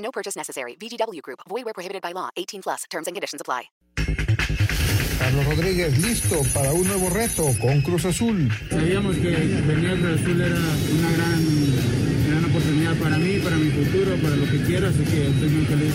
No purchase necessary. VGW Group. Void where prohibited by law. 18 plus. Terms and conditions apply. Carlos Rodríguez listo para un nuevo reto con Cruz Azul. Sabíamos que venir Cruz Azul era una gran, gran oportunidad para mí, para mi futuro, para lo que quiero, así que estoy muy feliz.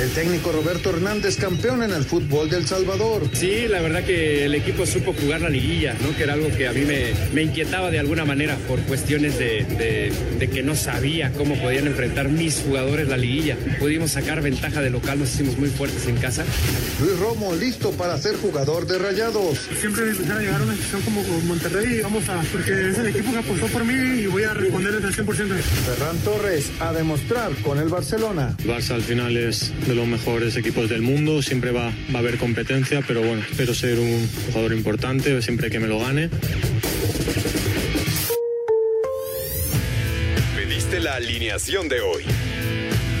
El técnico Roberto Hernández, campeón en el fútbol del Salvador. Sí, la verdad que el equipo supo jugar la liguilla, ¿no? que era algo que a mí me, me inquietaba de alguna manera por cuestiones de, de, de, que no sabía cómo podían enfrentar mis jugadores la liguilla. Pudimos sacar ventaja de local, nos hicimos muy fuertes en casa. Luis Romo listo para ser jugador de Rayados. Siempre empezar a llegar a una situación como Monterrey, vamos a, porque es el equipo que apostó por mí y voy a responderles al 100%. Ferran Torres a demostrar con el Barcelona. Barça al final es de los mejores equipos del mundo, siempre va, va a haber competencia, pero bueno, espero ser un jugador importante siempre que me lo gane. Pediste la alineación de hoy.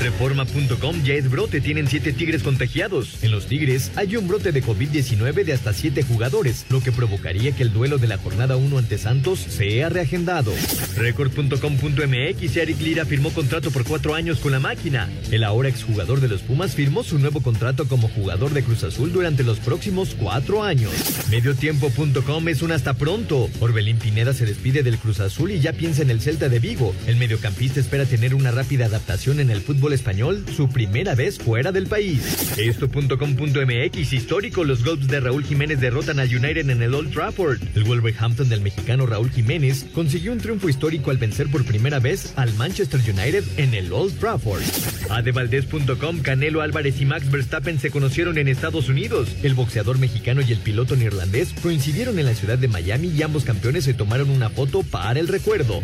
Reforma.com ya es brote, tienen siete tigres contagiados. En los tigres hay un brote de COVID-19 de hasta siete jugadores, lo que provocaría que el duelo de la jornada 1 ante Santos sea reagendado. Record.com.mx, Eric Lira firmó contrato por cuatro años con la máquina. El ahora exjugador de los Pumas firmó su nuevo contrato como jugador de Cruz Azul durante los próximos cuatro años. Mediotiempo.com es un hasta pronto. Orbelín Pineda se despide del Cruz Azul y ya piensa en el Celta de Vigo. El mediocampista espera tener una rápida adaptación en el fútbol español, su primera vez fuera del país. Esto.com.mx histórico, los Golfs de Raúl Jiménez derrotan al United en el Old Trafford. El Wolverhampton del mexicano Raúl Jiménez consiguió un triunfo histórico al vencer por primera vez al Manchester United en el Old Trafford. Adevaldez.com, Canelo Álvarez y Max Verstappen se conocieron en Estados Unidos. El boxeador mexicano y el piloto neerlandés coincidieron en la ciudad de Miami y ambos campeones se tomaron una foto para el recuerdo.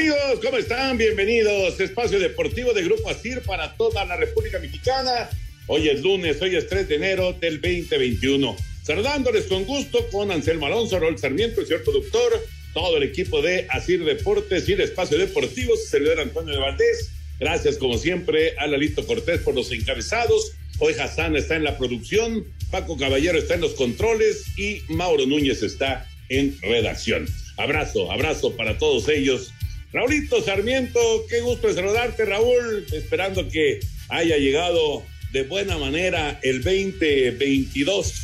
Amigos, ¿cómo están? Bienvenidos. Espacio Deportivo de Grupo ASIR para toda la República Mexicana. Hoy es lunes, hoy es 3 de enero del 2021. Saludándoles con gusto con Anselmo Alonso, Rol Sarmiento, el señor productor, todo el equipo de Asir Deportes y el Espacio Deportivo, su servidor Antonio de Valdés. Gracias, como siempre, a Lalito Cortés por los encabezados. Hoy Hassan está en la producción, Paco Caballero está en los controles y Mauro Núñez está en redacción. Abrazo, abrazo para todos ellos. Raulito Sarmiento, qué gusto saludarte, Raúl. Esperando que haya llegado de buena manera el 2022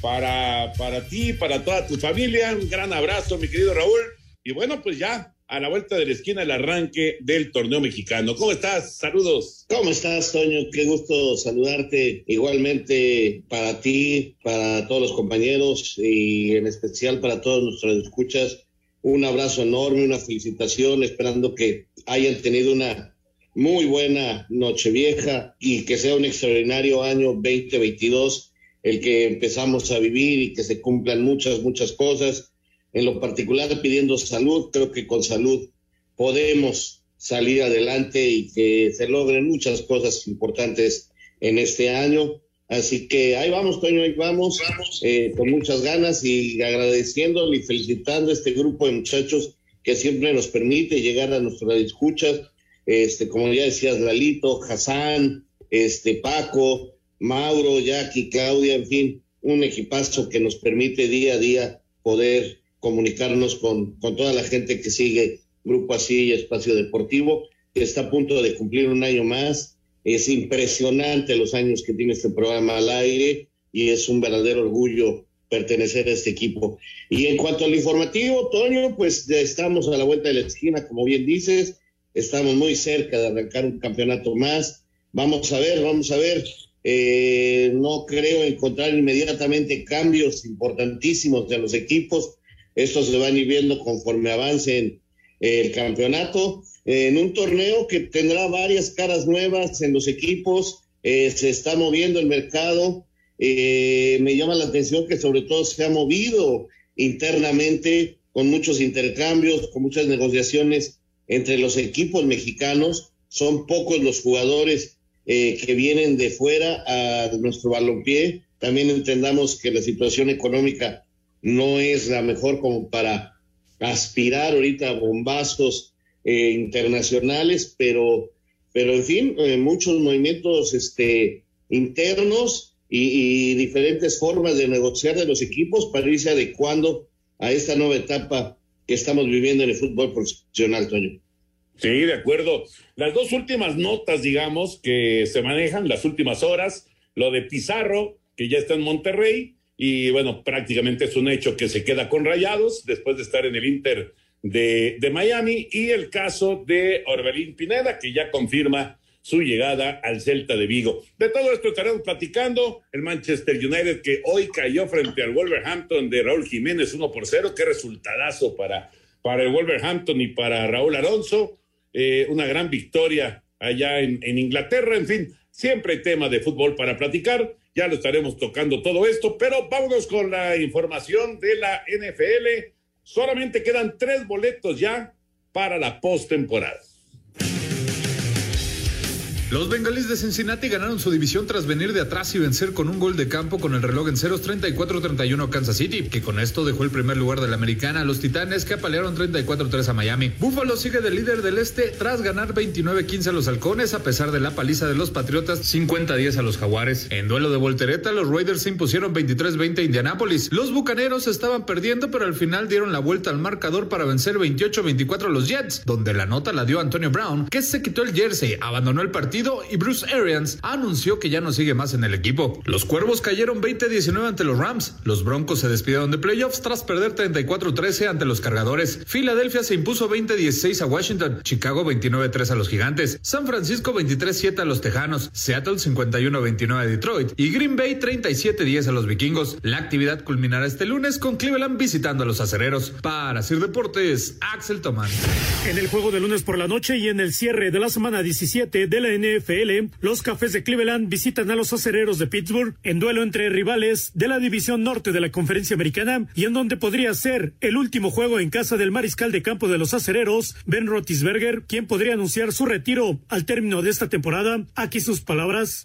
para, para ti, para toda tu familia. Un gran abrazo, mi querido Raúl. Y bueno, pues ya a la vuelta de la esquina el arranque del torneo mexicano. ¿Cómo estás? Saludos. ¿Cómo estás, Toño? Qué gusto saludarte. Igualmente para ti, para todos los compañeros y en especial para todos nuestros escuchas. Un abrazo enorme, una felicitación, esperando que hayan tenido una muy buena Nochevieja y que sea un extraordinario año 2022, el que empezamos a vivir y que se cumplan muchas, muchas cosas. En lo particular pidiendo salud, creo que con salud podemos salir adelante y que se logren muchas cosas importantes en este año. Así que ahí vamos, Toño, ahí vamos, eh, con muchas ganas y agradeciéndole y felicitando a este grupo de muchachos que siempre nos permite llegar a nuestras escuchas, este, como ya decías, Lalito, Hassan, este, Paco, Mauro, Jackie, Claudia, en fin, un equipazo que nos permite día a día poder comunicarnos con, con toda la gente que sigue Grupo Así y Espacio Deportivo, que está a punto de cumplir un año más. Es impresionante los años que tiene este programa al aire y es un verdadero orgullo pertenecer a este equipo. Y en cuanto al informativo, Toño, pues ya estamos a la vuelta de la esquina, como bien dices, estamos muy cerca de arrancar un campeonato más. Vamos a ver, vamos a ver. Eh, no creo encontrar inmediatamente cambios importantísimos de los equipos. Estos se van a ir viendo conforme avancen el campeonato. En un torneo que tendrá varias caras nuevas en los equipos, eh, se está moviendo el mercado. Eh, me llama la atención que sobre todo se ha movido internamente con muchos intercambios, con muchas negociaciones entre los equipos mexicanos. Son pocos los jugadores eh, que vienen de fuera a nuestro balompié. También entendamos que la situación económica no es la mejor como para aspirar ahorita a bombazos eh, internacionales, pero, pero en fin, eh, muchos movimientos este, internos y, diferentes formas de negociar de los equipos para irse adecuando a esta nueva etapa que estamos viviendo en el fútbol profesional, Toño. Sí, de acuerdo. Las dos últimas notas, digamos, que se manejan, las últimas horas, lo de Pizarro, que ya está en Monterrey, y bueno, prácticamente es un hecho que se queda con Rayados después de estar en el Inter de, Miami, y el caso de Orbelín Pineda, que ya confirma su llegada al Celta de Vigo. De todo esto estaremos platicando. El Manchester United que hoy cayó frente al Wolverhampton de Raúl Jiménez 1 por 0. Qué resultadazo para, para el Wolverhampton y para Raúl Alonso. Eh, una gran victoria allá en, en Inglaterra. En fin, siempre hay tema de fútbol para platicar. Ya lo estaremos tocando todo esto, pero vámonos con la información de la NFL. Solamente quedan tres boletos ya para la postemporada. Los bengalíes de Cincinnati ganaron su división tras venir de atrás y vencer con un gol de campo con el reloj en ceros 34-31 a Kansas City, que con esto dejó el primer lugar de la americana a los Titanes que apalearon 34-3 a Miami. Buffalo sigue de líder del este tras ganar 29-15 a los Halcones a pesar de la paliza de los Patriotas 50-10 a los Jaguares. En duelo de voltereta, los Raiders se impusieron 23-20 a Indianápolis. Los Bucaneros estaban perdiendo, pero al final dieron la vuelta al marcador para vencer 28-24 a los Jets, donde la nota la dio Antonio Brown, que se quitó el jersey, abandonó el partido y Bruce Arians anunció que ya no sigue más en el equipo. Los Cuervos cayeron 20-19 ante los Rams. Los Broncos se despidieron de playoffs tras perder 34-13 ante los Cargadores. Filadelfia se impuso 20-16 a Washington. Chicago 29-3 a los Gigantes. San Francisco 23-7 a los Tejanos. Seattle 51-29 a Detroit. Y Green Bay 37-10 a los Vikingos. La actividad culminará este lunes con Cleveland visitando a los acereros. Para Sir Deportes, Axel Tomán. En el juego de lunes por la noche y en el cierre de la semana 17 de la NFL, los Cafés de Cleveland visitan a los acereros de Pittsburgh en duelo entre rivales de la división norte de la conferencia americana y en donde podría ser el último juego en casa del mariscal de campo de los acereros, Ben Roethlisberger, quien podría anunciar su retiro al término de esta temporada. Aquí sus palabras.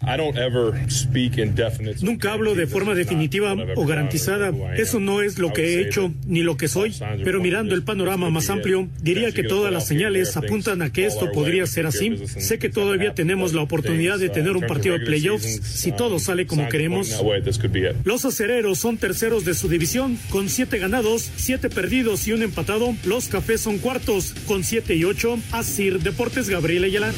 Nunca hablo de forma definitiva o garantizada. Eso no es lo que he hecho ni lo que soy, pero mirando el panorama más amplio, diría que todas las señales apuntan a que esto podría ser así. Sé que todavía tenemos la oportunidad de tener un partido de playoffs si todo sale como queremos. Los acereros son terceros de su división con siete ganados, siete perdidos y un empatado. Los cafés son cuartos con siete y ocho. Asir Deportes Gabriel Ayala.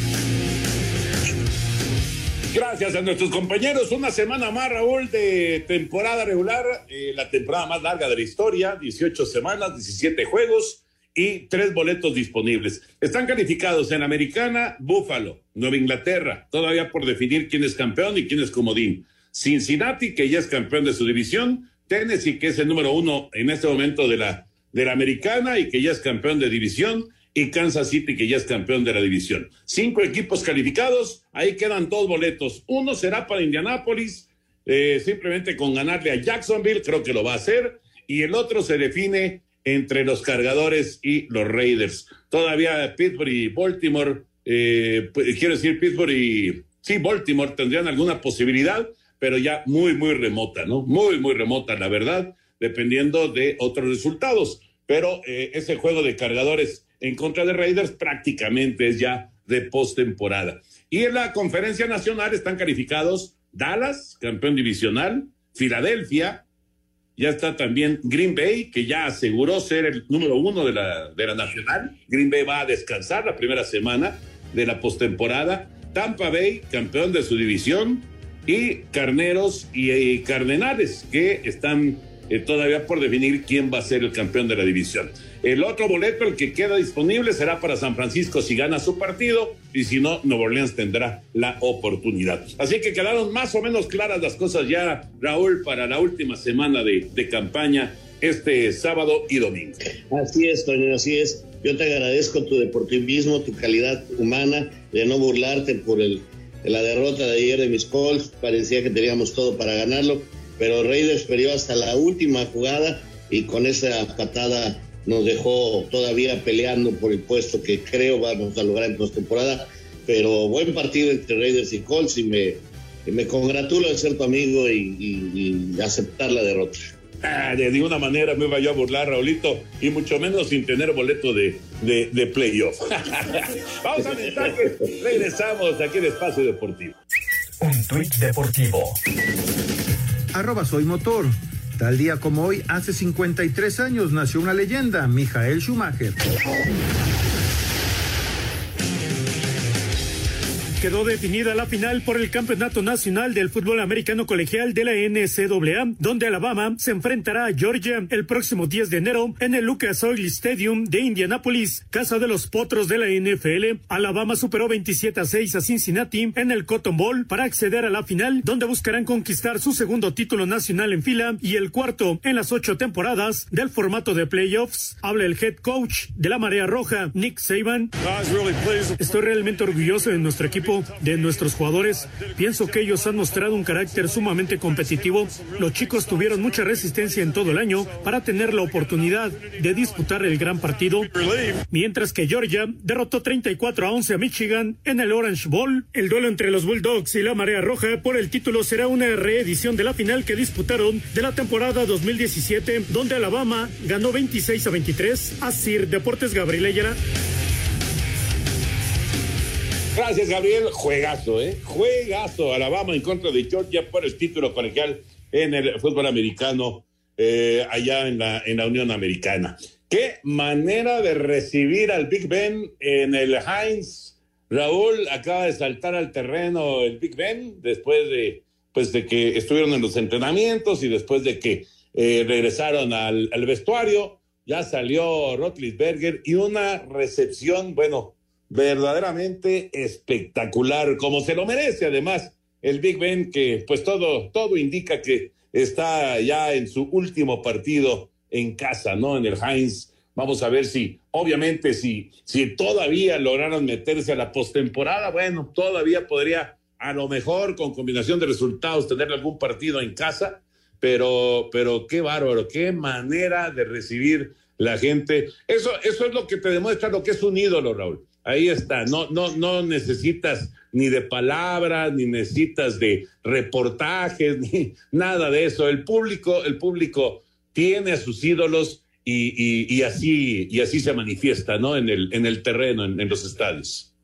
Gracias a nuestros compañeros. Una semana más, Raúl, de temporada regular, eh, la temporada más larga de la historia, 18 semanas, 17 juegos y tres boletos disponibles. Están calificados en Americana, Buffalo, Nueva Inglaterra, todavía por definir quién es campeón y quién es comodín. Cincinnati, que ya es campeón de su división, Tennessee, que es el número uno en este momento de la, de la Americana y que ya es campeón de división, y Kansas City, que ya es campeón de la división. Cinco equipos calificados, ahí quedan dos boletos. Uno será para Indianápolis, eh, simplemente con ganarle a Jacksonville, creo que lo va a hacer, y el otro se define entre los cargadores y los Raiders. Todavía Pittsburgh y Baltimore, eh, quiero decir Pittsburgh y sí, Baltimore tendrían alguna posibilidad, pero ya muy, muy remota, ¿no? Muy, muy remota, la verdad, dependiendo de otros resultados. Pero eh, ese juego de cargadores en contra de Raiders prácticamente es ya de postemporada. Y en la conferencia nacional están calificados Dallas, campeón divisional, Filadelfia, ya está también Green Bay, que ya aseguró ser el número uno de la, de la nacional. Green Bay va a descansar la primera semana de la postemporada. Tampa Bay, campeón de su división, y Carneros y, Cardenales, que están eh, todavía por definir quién va a ser el campeón de la división. El otro boleto, el que queda disponible, será para San Francisco si gana su partido y si no, Nuevo Orleans tendrá la oportunidad. Así que quedaron más o menos claras las cosas ya, Raúl, para la última semana de, de campaña este sábado y domingo. Así es, Toño, así es. Yo te agradezco tu deportivismo, tu calidad humana, de no burlarte por el, la derrota de ayer de mis Colts. Parecía que teníamos todo para ganarlo, pero Raiders perdió hasta la última jugada y con esa patada nos dejó todavía peleando por el puesto que creo vamos a lograr en postemporada. Pero buen partido entre Raiders y Colts y me, me congratulo de ser tu amigo y, y aceptar la derrota. Ah, de ninguna manera me iba yo a burlar, Raulito, y mucho menos sin tener boleto de, de, de playoff. Vamos a mensajes, regresamos aquí en Espacio Deportivo. Un tuit deportivo. Arroba soy motor. Tal día como hoy, hace 53 años, nació una leyenda, Michael Schumacher. Quedó definida la final por el Campeonato Nacional del Fútbol Americano Colegial de la NCAA, donde Alabama se enfrentará a Georgia el próximo 10 de enero en el Lucas Oil Stadium de Indianapolis, casa de los potros de la NFL. Alabama superó 27 a 6 a Cincinnati en el Cotton Bowl para acceder a la final, donde buscarán conquistar su segundo título nacional en fila y el cuarto en las ocho temporadas del formato de playoffs. Habla el head coach de la Marea Roja, Nick Saban. Estoy realmente orgulloso de nuestro equipo de nuestros jugadores. Pienso que ellos han mostrado un carácter sumamente competitivo. Los chicos tuvieron mucha resistencia en todo el año para tener la oportunidad de disputar el gran partido. Mientras que Georgia derrotó 34 a 11 a Michigan en el Orange Bowl. El duelo entre los Bulldogs y la Marea Roja por el título será una reedición de la final que disputaron de la temporada 2017, donde Alabama ganó 26 a 23 a Sir Deportes Gabriel Ayala. Gracias, Gabriel. Juegazo, ¿eh? Juegazo. Alabama en contra de Georgia por el título colegial en el fútbol americano eh, allá en la, en la Unión Americana. Qué manera de recibir al Big Ben en el Heinz. Raúl acaba de saltar al terreno el Big Ben después de, pues, de que estuvieron en los entrenamientos y después de que eh, regresaron al, al vestuario. Ya salió Rotlisberger y una recepción, bueno, verdaderamente espectacular, como se lo merece además el Big Ben, que pues todo, todo indica que está ya en su último partido en casa, ¿no? En el Heinz. Vamos a ver si, obviamente, si, si todavía lograron meterse a la postemporada, bueno, todavía podría, a lo mejor, con combinación de resultados, tener algún partido en casa, pero, pero qué bárbaro, qué manera de recibir la gente. Eso, eso es lo que te demuestra lo que es un ídolo, Raúl. Ahí está, no, no, no necesitas ni de palabras, ni necesitas de reportajes, ni nada de eso. El público, el público tiene a sus ídolos y, y, así, y así se manifiesta, ¿no? En el, en el terreno, en, los estadios.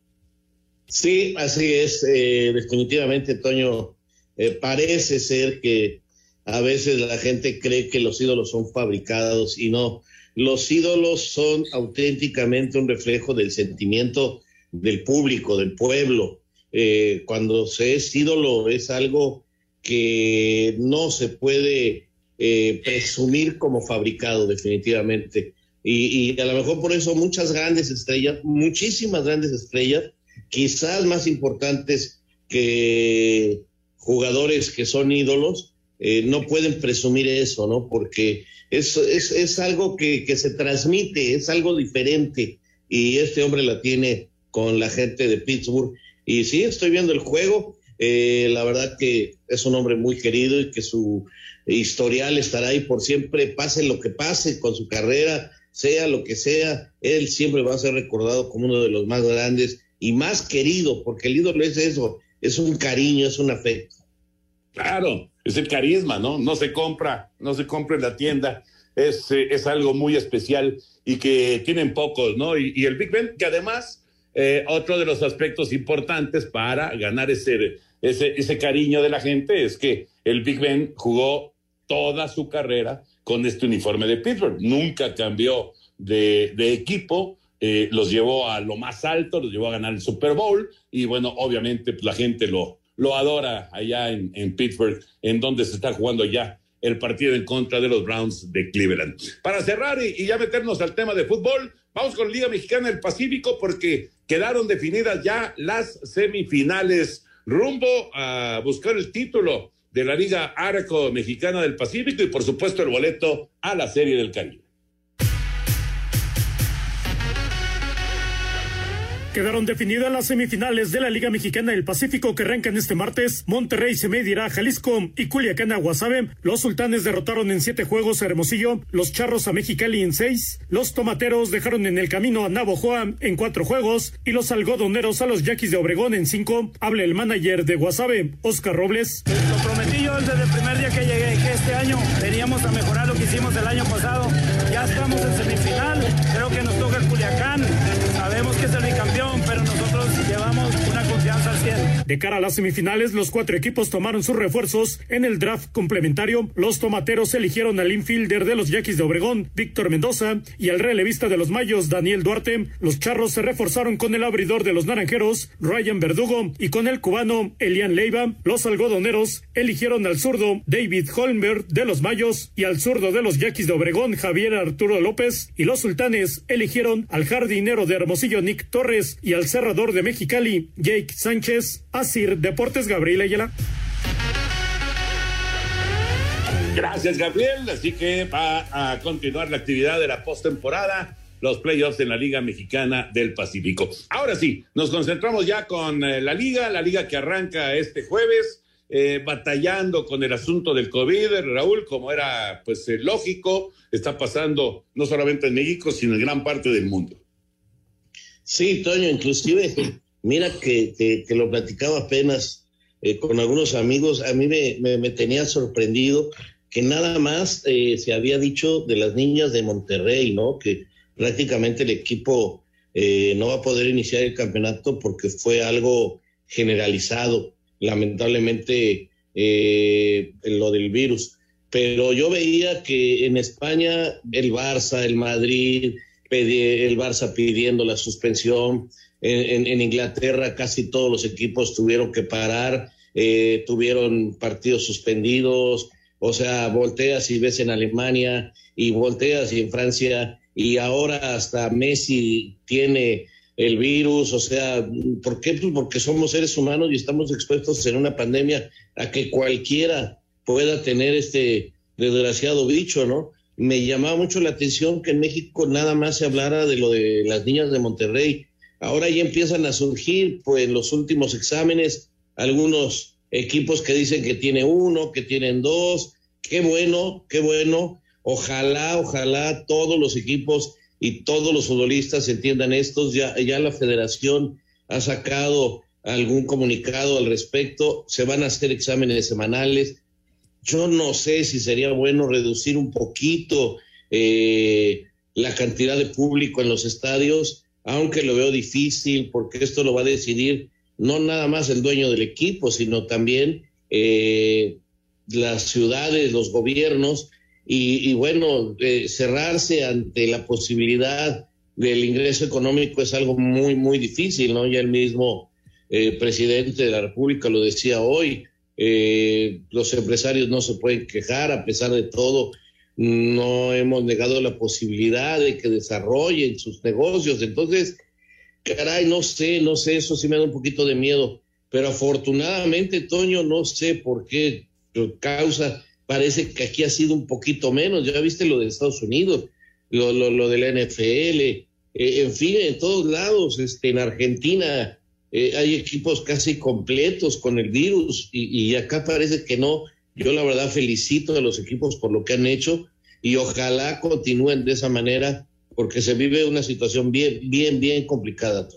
Sí, así es. Eh, definitivamente, Toño, eh, parece ser que a veces la gente cree que los ídolos son fabricados y no. Los ídolos son auténticamente un reflejo del sentimiento del público, del pueblo. Eh, cuando se es ídolo es algo que no se puede eh, presumir como fabricado definitivamente. Y, y, a lo mejor por eso muchas grandes estrellas, muchísimas grandes estrellas, quizás más importantes que jugadores que son ídolos, eh, no pueden presumir eso, ¿no? Porque es, es, es algo que, que, se transmite, es algo diferente y este hombre la tiene con la gente de Pittsburgh. Y sí, estoy viendo el juego, eh, la verdad que es un hombre muy querido y que su historial estará ahí por siempre, pase lo que pase con su carrera, sea lo que sea, él siempre va a ser recordado como uno de los más grandes y más querido, porque el ídolo es eso, es un cariño, es un afecto. Claro, es el carisma, ¿no? No se compra, no se compra en la tienda. Es, eh, es algo muy especial y que tienen pocos, ¿no? Y, el Big Ben, que además, eh, otro de los aspectos importantes para ganar ese ese, ese cariño de la gente es que el Big Ben jugó toda su carrera con este uniforme de Pittsburgh. Nunca cambió de, de equipo, eh, los llevó a lo más alto, los llevó a ganar el Super Bowl y bueno, obviamente pues, la gente lo, lo adora allá en, en Pittsburgh, en donde se está jugando ya el partido en contra de los Browns de Cleveland. Para cerrar y, y, ya meternos al tema de fútbol, vamos con Liga Mexicana del Pacífico porque quedaron definidas ya las semifinales rumbo a buscar el título de la Liga Arco Mexicana del Pacífico y por supuesto el boleto a la Serie del Caribe. Quedaron definidas las semifinales de la Liga Mexicana del Pacífico que arrancan este martes. Monterrey se medirá a Jalisco y Culiacán a Guasave. Los sultanes derrotaron en siete juegos a Hermosillo, los charros a Mexicali en seis, los tomateros dejaron en el camino a Navojoa en cuatro juegos y los algodoneros a los yaquis de Obregón en cinco. Habla el manager de Guasave, Oscar Robles. Lo prometí yo desde el primer día que llegué, que este año veníamos a mejorar lo que hicimos el año pasado. Ya estamos en semifinal, creo que nos De cara a las semifinales, los cuatro equipos tomaron sus refuerzos en el draft complementario. Los tomateros eligieron al infielder de los Yaquis de Obregón, Víctor Mendoza, y al relevista de los Mayos, Daniel Duarte. Los charros se reforzaron con el abridor de los naranjeros, Ryan Verdugo, y con el cubano, Elian Leiva. Los algodoneros eligieron al zurdo, David Holmberg de los Mayos, y al zurdo de los Yaquis de Obregón, Javier Arturo López. Y los sultanes eligieron al jardinero de Hermosillo, Nick Torres, y al cerrador de Mexicali, Jake Sánchez. Asir Deportes, Gabriel Ayala. Gracias, Gabriel. Así que va a continuar la actividad de la postemporada, los playoffs en la Liga Mexicana del Pacífico. Ahora sí, nos concentramos ya con eh, la Liga, la Liga que arranca este jueves, eh, batallando con el asunto del COVID, Raúl, como era pues eh, lógico, está pasando no solamente en México, sino en gran parte del mundo. Sí, Toño, inclusive, mira que, que, lo platicaba apenas eh, con algunos amigos, a mí me, me, me tenía sorprendido que nada más eh, se había dicho de las niñas de Monterrey, ¿no? Que prácticamente el equipo eh, no va a poder iniciar el campeonato porque fue algo generalizado, lamentablemente eh, lo del virus. Pero yo veía que en España el Barça, el Madrid, el Barça pidiendo la suspensión, en, Inglaterra casi todos los equipos tuvieron que parar, eh, tuvieron partidos suspendidos, o sea, volteas y ves en Alemania y volteas y en Francia y ahora hasta Messi tiene el virus, o sea, ¿por qué? Pues porque somos seres humanos y estamos expuestos en una pandemia a que cualquiera pueda tener este desgraciado bicho, ¿no? Me llamaba mucho la atención que en México nada más se hablara de lo de las niñas de Monterrey. Ahora ya empiezan a surgir, pues, en los últimos exámenes, algunos equipos que dicen que tiene uno, que tienen dos. Qué bueno, qué bueno. Ojalá, ojalá todos los equipos y todos los futbolistas entiendan esto. Ya, la federación ha sacado algún comunicado al respecto. Se van a hacer exámenes semanales. Yo no sé si sería bueno reducir un poquito eh, la cantidad de público en los estadios, aunque lo veo difícil porque esto lo va a decidir no nada más el dueño del equipo, sino también eh, las ciudades, los gobiernos, y, bueno, eh, cerrarse ante la posibilidad del ingreso económico es algo muy, muy difícil, ¿no? Ya el mismo eh, presidente de la República lo decía hoy, los empresarios no se pueden quejar, a pesar de todo, no hemos negado la posibilidad de que desarrollen sus negocios, entonces, caray, no sé, no sé, eso sí me da un poquito de miedo, pero afortunadamente, Toño, no sé por qué causa, parece que aquí ha sido un poquito menos, ya viste lo de Estados Unidos, lo, lo, lo de la NFL, eh, en fin, en todos lados, este, en Argentina eh, hay equipos casi completos con el virus y, y acá parece que no. Yo la verdad felicito a los equipos por lo que han hecho y ojalá continúen de esa manera porque se vive una situación bien, bien, bien complicada.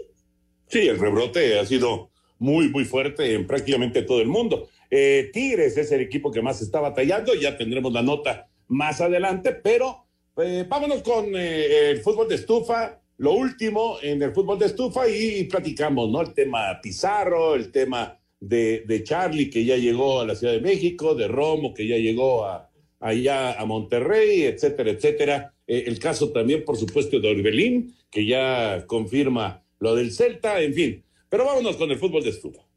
Sí, el rebrote ha sido muy, muy fuerte en prácticamente todo el mundo. Eh, Tigres es el equipo que más está batallando, ya tendremos la nota más adelante, pero eh, vámonos con eh, el fútbol de estufa, lo último en el fútbol de estufa y platicamos, ¿no? El tema Pizarro, el tema de, de Charlie, que ya llegó a la Ciudad de México, de Romo, que ya llegó a, allá a Monterrey, etcétera, etcétera. Eh, el caso también, por supuesto, de Orbelín, que ya confirma lo del Celta, en fin. Pero vámonos con el fútbol de estufa.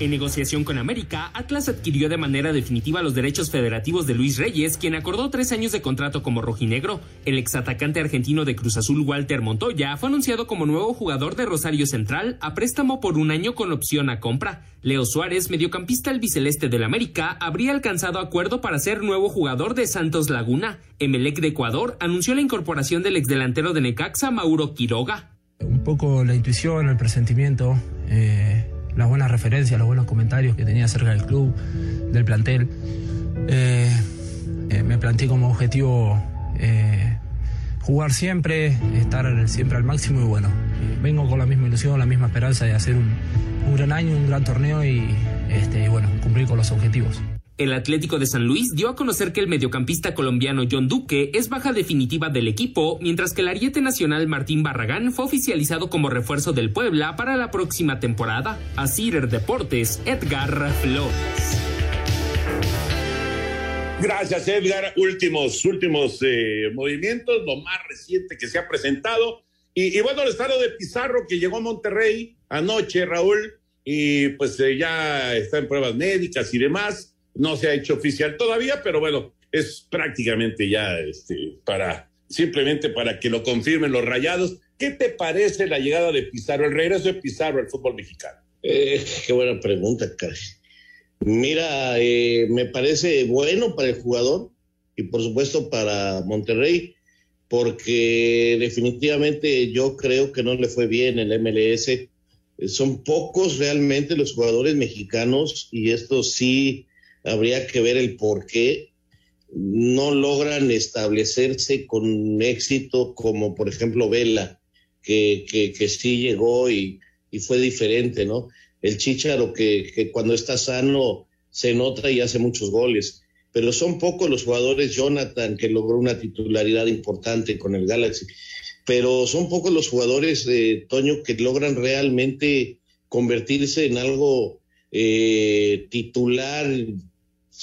En negociación con América, Atlas adquirió de manera definitiva los derechos federativos de Luis Reyes, quien acordó tres años de contrato como rojinegro. El exatacante argentino de Cruz Azul, Walter Montoya, fue anunciado como nuevo jugador de Rosario Central a préstamo por un año con opción a compra. Leo Suárez, mediocampista albiceleste del América, habría alcanzado acuerdo para ser nuevo jugador de Santos Laguna. Emelec de Ecuador anunció la incorporación del exdelantero de Necaxa, Mauro Quiroga. Un poco la intuición, el presentimiento. Eh las buenas referencias, los buenos comentarios que tenía acerca del club, del plantel. Eh, eh, me planteé como objetivo eh, jugar siempre, estar siempre al máximo y bueno, vengo con la misma ilusión, la misma esperanza de hacer un, un gran año, un gran torneo y, este, y bueno, cumplir con los objetivos. El Atlético de San Luis dio a conocer que el mediocampista colombiano John Duque es baja definitiva del equipo, mientras que el ariete nacional Martín Barragán fue oficializado como refuerzo del Puebla para la próxima temporada. A Cider Deportes, Edgar Flores. Gracias, Edgar. Últimos, últimos eh, movimientos, lo más reciente que se ha presentado. Y, bueno, el estado de Pizarro que llegó a Monterrey anoche, Raúl, y pues eh, ya está en pruebas médicas y demás no se ha hecho oficial todavía, pero bueno, es prácticamente ya este, para simplemente para que lo confirmen los rayados. ¿Qué te parece la llegada de Pizarro, el regreso de Pizarro al fútbol mexicano? Eh, qué buena pregunta, Cari. Mira, eh, me parece bueno para el jugador y por supuesto para Monterrey, porque definitivamente yo creo que no le fue bien el MLS. Son pocos realmente los jugadores mexicanos y esto sí habría que ver el por qué no logran establecerse con éxito, como por ejemplo Vela, que, que, sí llegó y, y, fue diferente, ¿no? El Chicharo, que, que, cuando está sano se nota y hace muchos goles. Pero son pocos los jugadores, Jonathan, que logró una titularidad importante con el Galaxy. Pero son pocos los jugadores, de Toño, que logran realmente convertirse en algo eh, titular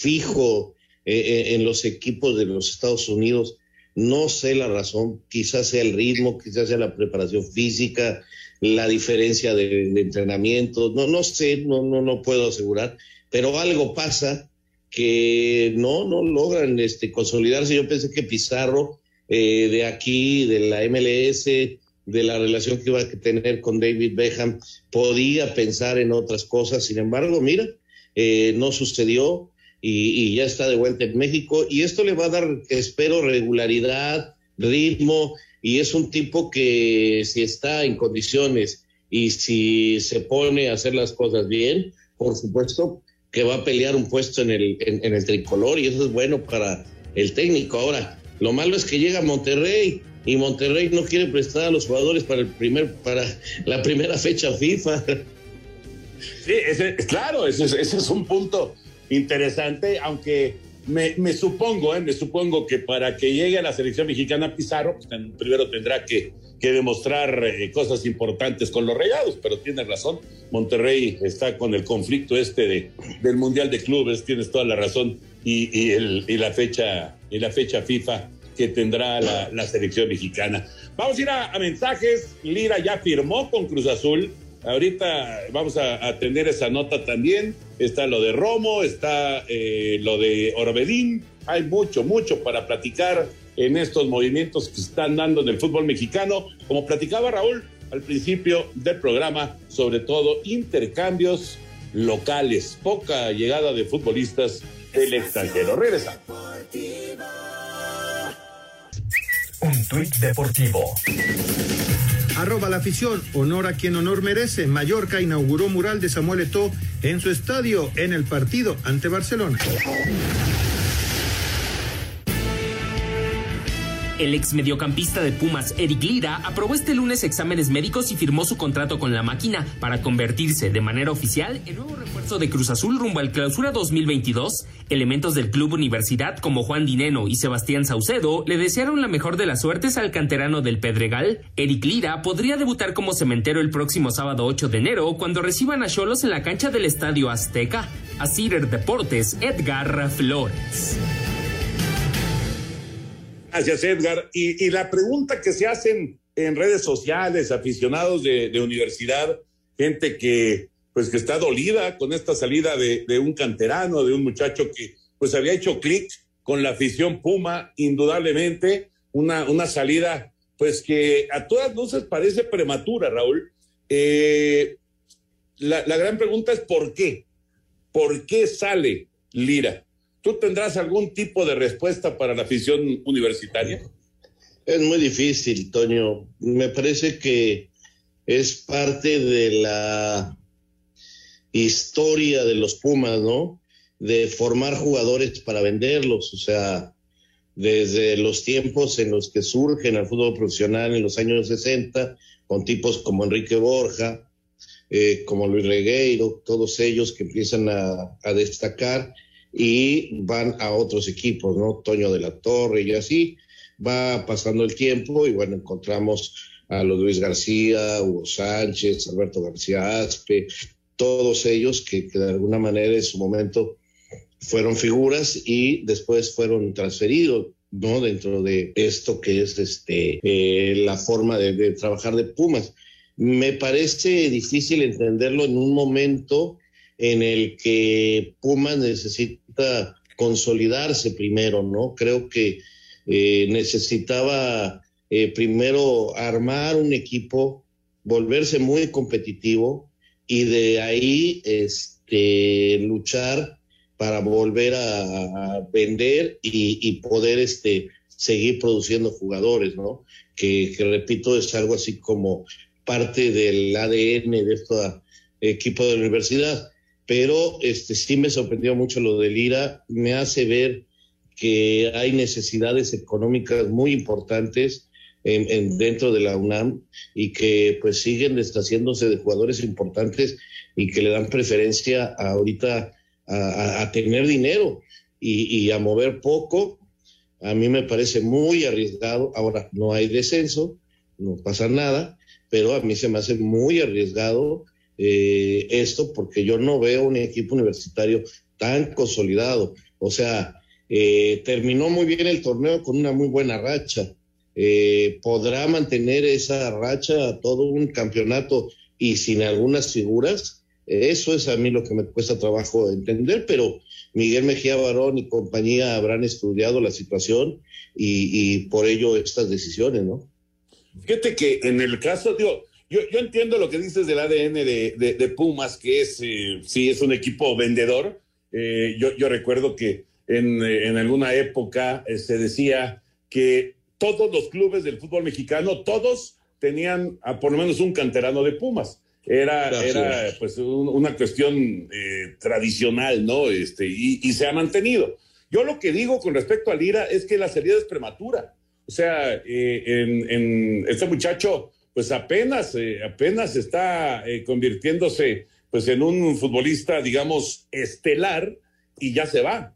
fijo eh, eh, en los equipos de los Estados Unidos. No sé la razón, quizás sea el ritmo, quizás sea la preparación física, la diferencia de, entrenamiento, no, no sé, no, no, no puedo asegurar, pero algo pasa que no, no logran este, consolidarse. Yo pensé que Pizarro eh, de aquí, de la MLS, de la relación que iba a tener con David Beckham, podía pensar en otras cosas. Sin embargo, mira, no sucedió y, ya está de vuelta en México. Y esto le va a dar, espero, regularidad, ritmo, y es un tipo que si está en condiciones y si se pone a hacer las cosas bien, por supuesto que va a pelear un puesto en el, en, el tricolor y eso es bueno para el técnico. Ahora, lo malo es que llega Monterrey y Monterrey no quiere prestar a los jugadores para el primer, para la primera fecha FIFA. Sí, ese, claro, ese, ese es un punto interesante, aunque me, supongo, eh, me supongo que para que llegue a la selección mexicana Pizarro, pues, primero tendrá que, demostrar eh, cosas importantes con los rayados, pero tiene razón, Monterrey está con el conflicto este de, del Mundial de Clubes, tienes toda la razón, y, y, la, fecha, y la fecha FIFA que tendrá la, la selección mexicana. Vamos a ir a mensajes, Lira ya firmó con Cruz Azul, Ahorita vamos a atender esa nota también. Está lo de Romo, está eh, lo de Orbelín. Hay mucho, mucho para platicar en estos movimientos que están dando en el fútbol mexicano. Como platicaba Raúl al principio del programa, sobre todo intercambios locales, poca llegada de futbolistas del extranjero. Regresa. Un tuit deportivo Arroba la afición, honor a quien honor merece. Mallorca inauguró mural de Samuel Eto'o en su estadio en el partido ante Barcelona. El ex mediocampista de Pumas, Eric Lira, aprobó este lunes exámenes médicos y firmó su contrato con la máquina para convertirse de manera oficial en nuevo refuerzo de Cruz Azul rumbo al clausura 2022. Elementos del club Universidad como Juan Dineno y Sebastián Saucedo le desearon la mejor de las suertes al canterano del Pedregal. Eric Lira podría debutar como cementero el próximo sábado 8 de enero cuando reciban a Cholos en la cancha del Estadio Azteca. A Cider Deportes, Edgar Flores. Gracias, Edgar. Y, la pregunta que se hacen en redes sociales, aficionados de, universidad, gente que pues que está dolida con esta salida de, un canterano, de un muchacho que pues había hecho clic con la afición Puma, indudablemente, una, una salida pues que a todas luces parece prematura, Raúl. Eh, la, la gran pregunta es ¿por qué? ¿Por qué sale Lira? ¿Tú tendrás algún tipo de respuesta para la afición universitaria? Es muy difícil, Toño. Me parece que es parte de la historia de los Pumas, ¿no? De formar jugadores para venderlos, o sea, desde los tiempos en los que surgen el fútbol profesional en los años 60, con tipos como Enrique Borja, eh, como Luis Regueiro, todos ellos que empiezan a destacar y van a otros equipos, ¿no? Toño de la Torre y así. Va pasando el tiempo y bueno, encontramos a los Luis García, Hugo Sánchez, Alberto García Aspe, todos ellos que, de alguna manera en su momento fueron figuras y después fueron transferidos, ¿no? Dentro de esto que es este, eh, la forma de, de trabajar de Pumas. Me parece difícil entenderlo en un momento en el que Pumas necesita consolidarse primero, ¿no? Creo que eh, necesitaba eh, primero armar un equipo, volverse muy competitivo y de ahí este, luchar para volver a, vender y, poder este, seguir produciendo jugadores, ¿no? Que, que, repito, es algo así como parte del ADN de este equipo de la universidad pero este, sí me sorprendió mucho lo del IRA, me hace ver que hay necesidades económicas muy importantes en, dentro de la UNAM y que pues siguen deshaciéndose de jugadores importantes y que le dan preferencia ahorita a, tener dinero y, y, a mover poco. A mí me parece muy arriesgado. Ahora, no hay descenso, no pasa nada, pero a mí se me hace muy arriesgado eh, esto porque yo no veo un equipo universitario tan consolidado. O sea, eh, terminó muy bien el torneo con una muy buena racha. Eh, podrá mantener esa racha todo un campeonato y sin algunas figuras. Eso es a mí lo que me cuesta trabajo entender, pero Miguel Mejía Barón y compañía habrán estudiado la situación y, y por ello estas decisiones, ¿no? Fíjate que en el caso, digo, yo, yo entiendo lo que dices del ADN de, de, Pumas, que es, eh, sí, es un equipo vendedor. Eh, yo, yo, recuerdo que en, eh, en alguna época se decía que todos los clubes del fútbol mexicano, todos tenían a, por lo menos un canterano de Pumas. Era, era pues una cuestión tradicional, ¿no? Este, y, y, se ha mantenido. Yo lo que digo con respecto a Lira es que la salida es prematura. O sea, en, en, este muchacho pues apenas, eh, apenas está eh, convirtiéndose pues en un futbolista, digamos, estelar y ya se va.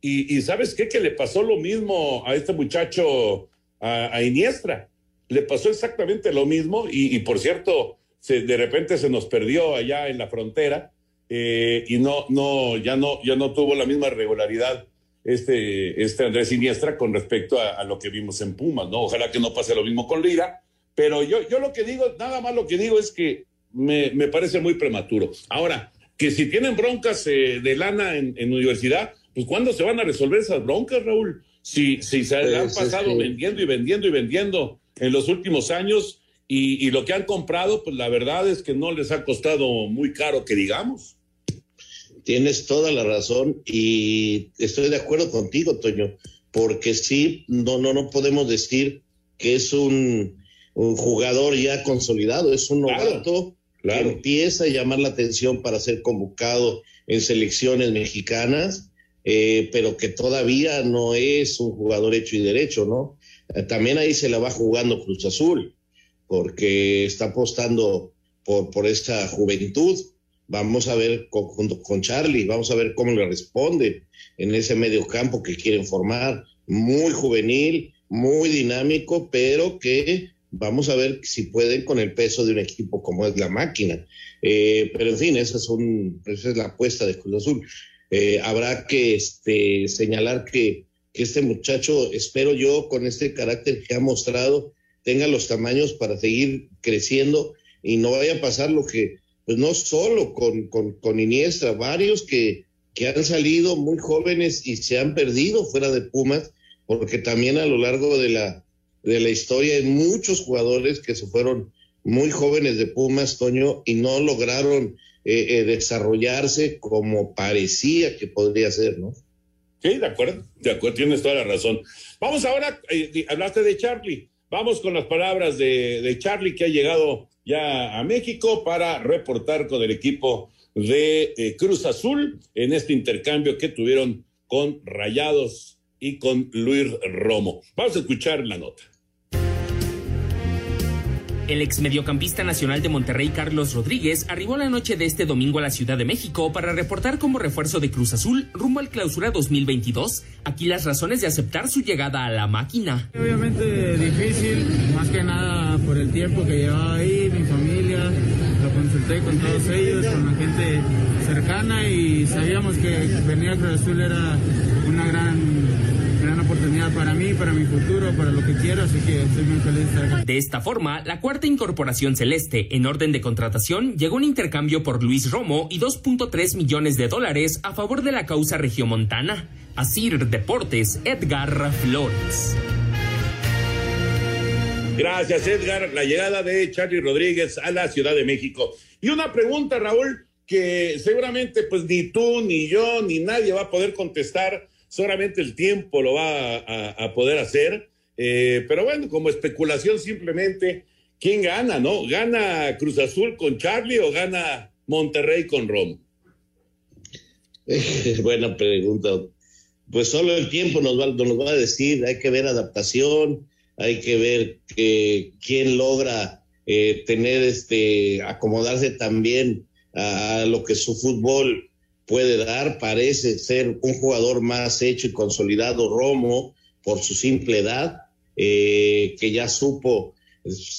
Y, sabes qué, que le pasó lo mismo a este muchacho, a, Iniestra. Le pasó exactamente lo mismo y, por cierto, se, de repente se nos perdió allá en la frontera eh, y no, no, ya no, ya no tuvo la misma regularidad este, este Andrés Iniestra con respecto a, a lo que vimos en Pumas, ¿no? Ojalá que no pase lo mismo con Lira, pero yo, yo lo que digo, nada más lo que digo es que me, parece muy prematuro. Ahora, que si tienen broncas eh, de lana en, universidad, pues ¿cuándo se van a resolver esas broncas, Raúl? Si, si se han pues, pasado vendiendo y vendiendo y vendiendo en los últimos años y, y, lo que han comprado, pues la verdad es que no les ha costado muy caro, que digamos. Tienes toda la razón y estoy de acuerdo contigo, Toño, porque sí, no, no, no podemos decir que es un un jugador ya consolidado, es un novato que empieza a llamar la atención para ser convocado en selecciones mexicanas, eh, pero que todavía no es un jugador hecho y derecho, ¿no? eh, también ahí se la va jugando Cruz Azul, porque está apostando por, por esta juventud. Vamos a ver con, junto con Charlie, vamos a ver cómo le responde en ese medio campo que quieren formar, muy juvenil, muy dinámico, pero que vamos a ver si pueden con el peso de un equipo como es la máquina. Eh, pero en fin, esa es, un, esa es la apuesta de Cruz Azul. Eh, habrá que este, señalar que, que este muchacho, espero yo, con este carácter que ha mostrado, tenga los tamaños para seguir creciendo y no vaya a pasar lo que, pues no solo con, con, con Iniestra, varios que, que han salido muy jóvenes y se han perdido fuera de Pumas, porque también a lo largo de la, de la historia hay muchos jugadores que se fueron muy jóvenes de Pumas, Toño, y no lograron eh, eh, desarrollarse como parecía que podría ser, ¿no? Sí, de acuerdo, de acuerdo, tienes toda la razón. Vamos ahora, eh, hablaste de Charlie, vamos con las palabras de, de, Charlie que ha llegado ya a México para reportar con el equipo de eh, Cruz Azul en este intercambio que tuvieron con Rayados y con Luis Romo. Vamos a escuchar la nota. El ex mediocampista nacional de Monterrey, Carlos Rodríguez, arribó la noche de este domingo a la Ciudad de México para reportar como refuerzo de Cruz Azul rumbo al clausura 2022. Aquí las razones de aceptar su llegada a la máquina. Obviamente difícil, más que nada por el tiempo que llevaba ahí, mi familia, lo consulté con todos ellos, con la gente cercana y sabíamos que venir a Cruz Azul era una gran gran oportunidad para mí, para mi futuro, para lo que quiero, así que estoy muy feliz de estar acá. De esta forma, la cuarta incorporación celeste en orden de contratación llegó un intercambio por Luis Romo y 2.3 millones de dólares a favor de la causa regiomontana. Asir Deportes, Edgar Flores. Gracias, Edgar. La llegada de Charlie Rodríguez a la Ciudad de México. Y una pregunta, Raúl, que seguramente pues ni tú, ni yo, ni nadie va a poder contestar solamente el tiempo lo va a, poder hacer. Eh, pero bueno, como especulación simplemente, ¿quién gana, no? ¿Gana Cruz Azul con Charlie o gana Monterrey con Rom? Buena pregunta. Pues solo el tiempo nos va, nos va a decir, hay que ver adaptación, hay que ver que, quién logra eh, tener este, acomodarse también a, a lo que su fútbol puede dar, parece ser un jugador más hecho y consolidado Romo por su simple edad, eh, que ya supo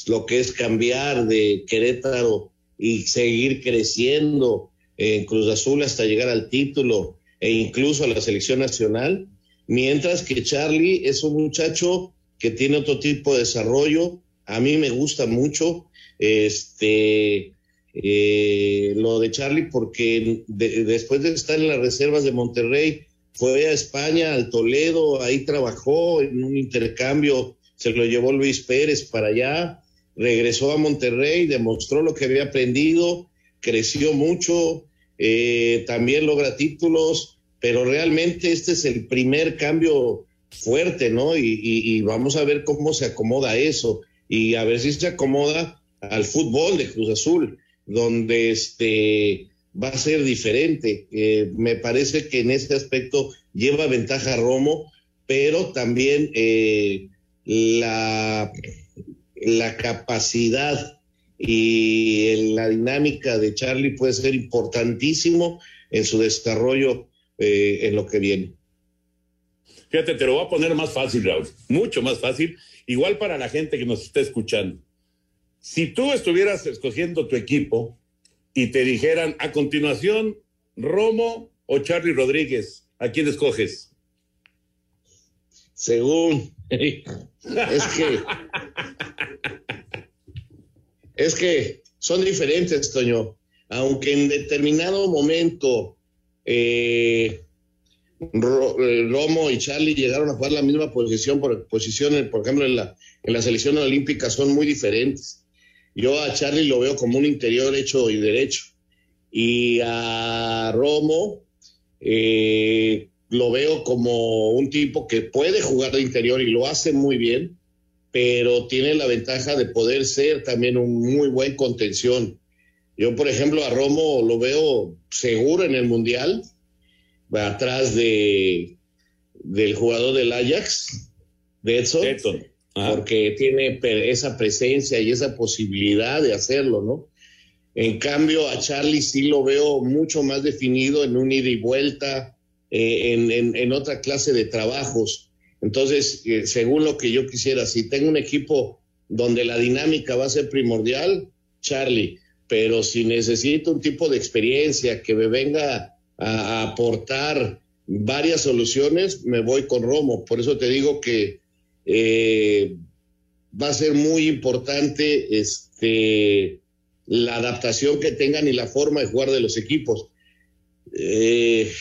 lo que es cambiar de Querétaro y seguir creciendo en Cruz Azul hasta llegar al título e incluso a la selección nacional, mientras que Charlie es un muchacho que tiene otro tipo de desarrollo, a mí me gusta mucho, este, eh, lo de Charlie porque de, después de estar en las reservas de Monterrey fue a España, al Toledo, ahí trabajó en un intercambio, se lo llevó Luis Pérez para allá, regresó a Monterrey, demostró lo que había aprendido, creció mucho, eh, también logra títulos, pero realmente este es el primer cambio fuerte, ¿no? Y vamos a ver cómo se acomoda eso y a ver si se acomoda al fútbol de Cruz Azul donde este va a ser diferente. Me parece que en este aspecto lleva ventaja Romo, pero también eh, la, la capacidad y la dinámica de Charlie puede ser importantísimo en su desarrollo eh, en lo que viene. Fíjate, te lo voy a poner más fácil, Raúl, mucho más fácil, igual para la gente que nos está escuchando. Si tú estuvieras escogiendo tu equipo y te dijeran a continuación Romo o Charlie Rodríguez, ¿a quién escoges? Según. es que. es que son diferentes, Toño. Aunque en determinado momento eh, Romo y Charlie llegaron a jugar la misma posición, por, posición, por ejemplo, en la, en la selección olímpica, son muy diferentes. Yo a Charlie lo veo como un interior hecho y derecho. Y a Romo eh, lo veo como un tipo que puede jugar de interior y lo hace muy bien, pero tiene la ventaja de poder ser también un muy buen contención. Yo, por ejemplo, a Romo lo veo seguro en el Mundial, atrás de, del jugador del Ajax, de Edson. Edson porque tiene esa presencia y esa posibilidad de hacerlo, ¿no? En cambio, a Charlie sí lo veo mucho más definido en un ida y vuelta, eh, en, en, otra clase de trabajos. Entonces, eh, según lo que yo quisiera, si tengo un equipo donde la dinámica va a ser primordial, Charlie, pero si necesito un tipo de experiencia que me venga a, aportar varias soluciones, me voy con Romo. Por eso te digo que eh, va a ser muy importante este, la adaptación que tengan y la forma de jugar de los equipos. Eh,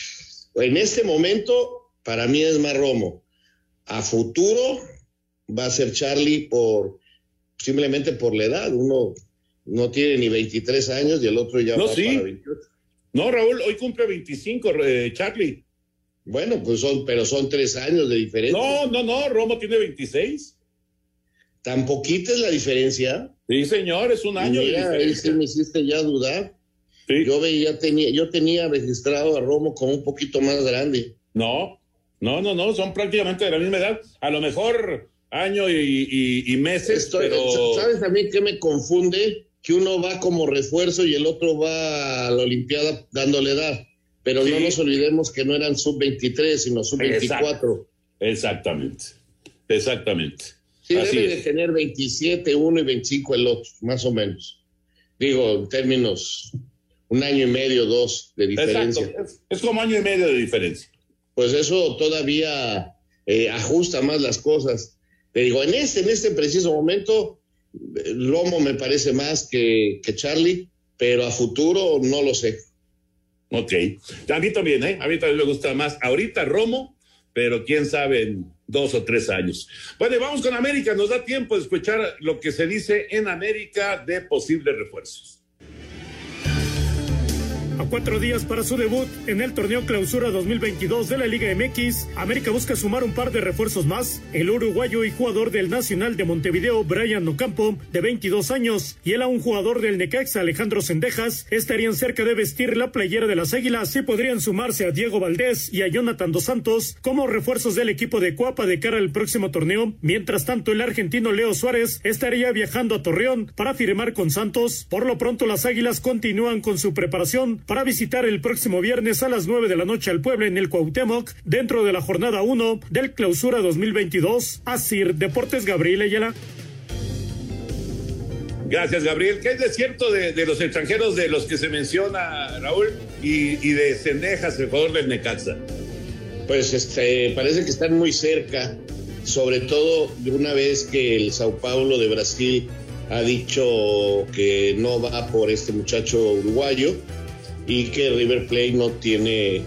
en este momento, para mí es más Romo. A futuro va a ser Charlie por simplemente por la edad. Uno no tiene ni 23 años y el otro ya no, va sí. para 28. No, Raúl, hoy cumple 25, eh, Charlie. Bueno, pues son, pero son tres años de diferencia. No, no, no, Romo tiene 26. ¿Tan poquita es la diferencia? Sí, señor, es un año Mira, de ahí diferencia. sí me hiciste ya dudar. Sí. Yo veía, tenía, yo tenía registrado a Romo como un poquito más grande. No, no, no, no, son prácticamente de la misma edad. A lo mejor año y, y- y meses, Estoy- pero... ¿Sabes también qué me confunde? Que uno va como refuerzo y el otro va a la Olimpiada dándole edad. Pero no Sí. nos olvidemos que no eran sub-23, sino sub-24. Exacto. Exactamente, exactamente. Sí, Así debe de es. tener 27 uno y 25 el otro, más o menos. Digo, en términos, un año y medio, dos de diferencia. Exacto, es, como año y medio de diferencia. Pues eso todavía eh, ajusta más las cosas. Te digo, en este, en este preciso momento, eh, Lomo me parece más que, que Charlie, pero a futuro no lo sé. Ok. A mí también, ¿eh? A mí también me gusta más. Ahorita Romo, pero quién sabe en dos o tres años. Bueno, vamos con América. Nos da tiempo de escuchar lo que se dice en América de posibles refuerzos. A cuatro días para su debut en el torneo Clausura 2022 de la Liga MX, América busca sumar un par de refuerzos más. El uruguayo y jugador del Nacional de Montevideo, Brian Ocampo, de 22 años, y el aún jugador del Necaxa, Alejandro Sendejas, estarían cerca de vestir la playera de las Águilas y podrían sumarse a Diego Valdés y a Jonathan Dos Santos como refuerzos del equipo de Cuapa de cara al próximo torneo. Mientras tanto, el argentino Leo Suárez estaría viajando a Torreón para firmar con Santos. Por lo pronto, las Águilas continúan con su preparación para visitar el próximo viernes a las 9 de la noche al pueblo en el Cuauhtémoc dentro de la jornada 1 del Clausura 2022. Asir Deportes Gabriel Ayala. Gracias, Gabriel. ¿Qué es de cierto de, de los extranjeros de los que se menciona, Raúl? Y, y de Cendejas, el jugador del Necaxa. Pues este, parece que están muy cerca, sobre todo de una vez que el Sao Paulo de Brasil ha dicho que no va por este muchacho uruguayo y que River Plate no tiene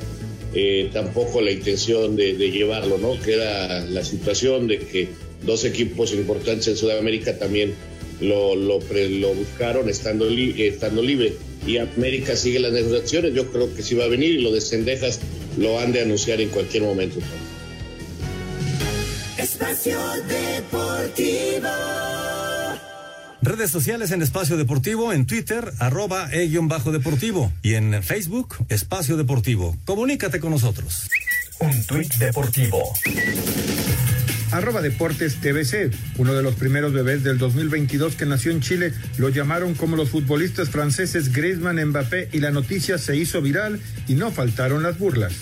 eh, tampoco la intención de, llevarlo, ¿no? Que era la situación de que dos equipos importantes en Sudamérica también lo, lo, buscaron estando, estando libre. Y América sigue las negociaciones, yo creo que sí va a venir y lo de Cendejas lo han de anunciar en cualquier momento. Espacio Deportivo. Redes sociales en Espacio Deportivo, en Twitter, arroba e-deportivo y en Facebook, Espacio Deportivo. Comunícate con nosotros. Un tuit deportivo. Arroba Deportes TVC, uno de los primeros bebés del 2022 que nació en Chile, lo llamaron como los futbolistas franceses Griezmann, Mbappé y la noticia se hizo viral y no faltaron las burlas.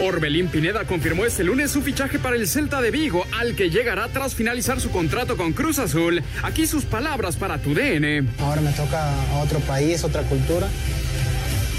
Orbelín Pineda confirmó este lunes su fichaje para el Celta de Vigo, al que llegará tras finalizar su contrato con Cruz Azul. Aquí sus palabras para tu DN. Ahora me toca a otro país, otra cultura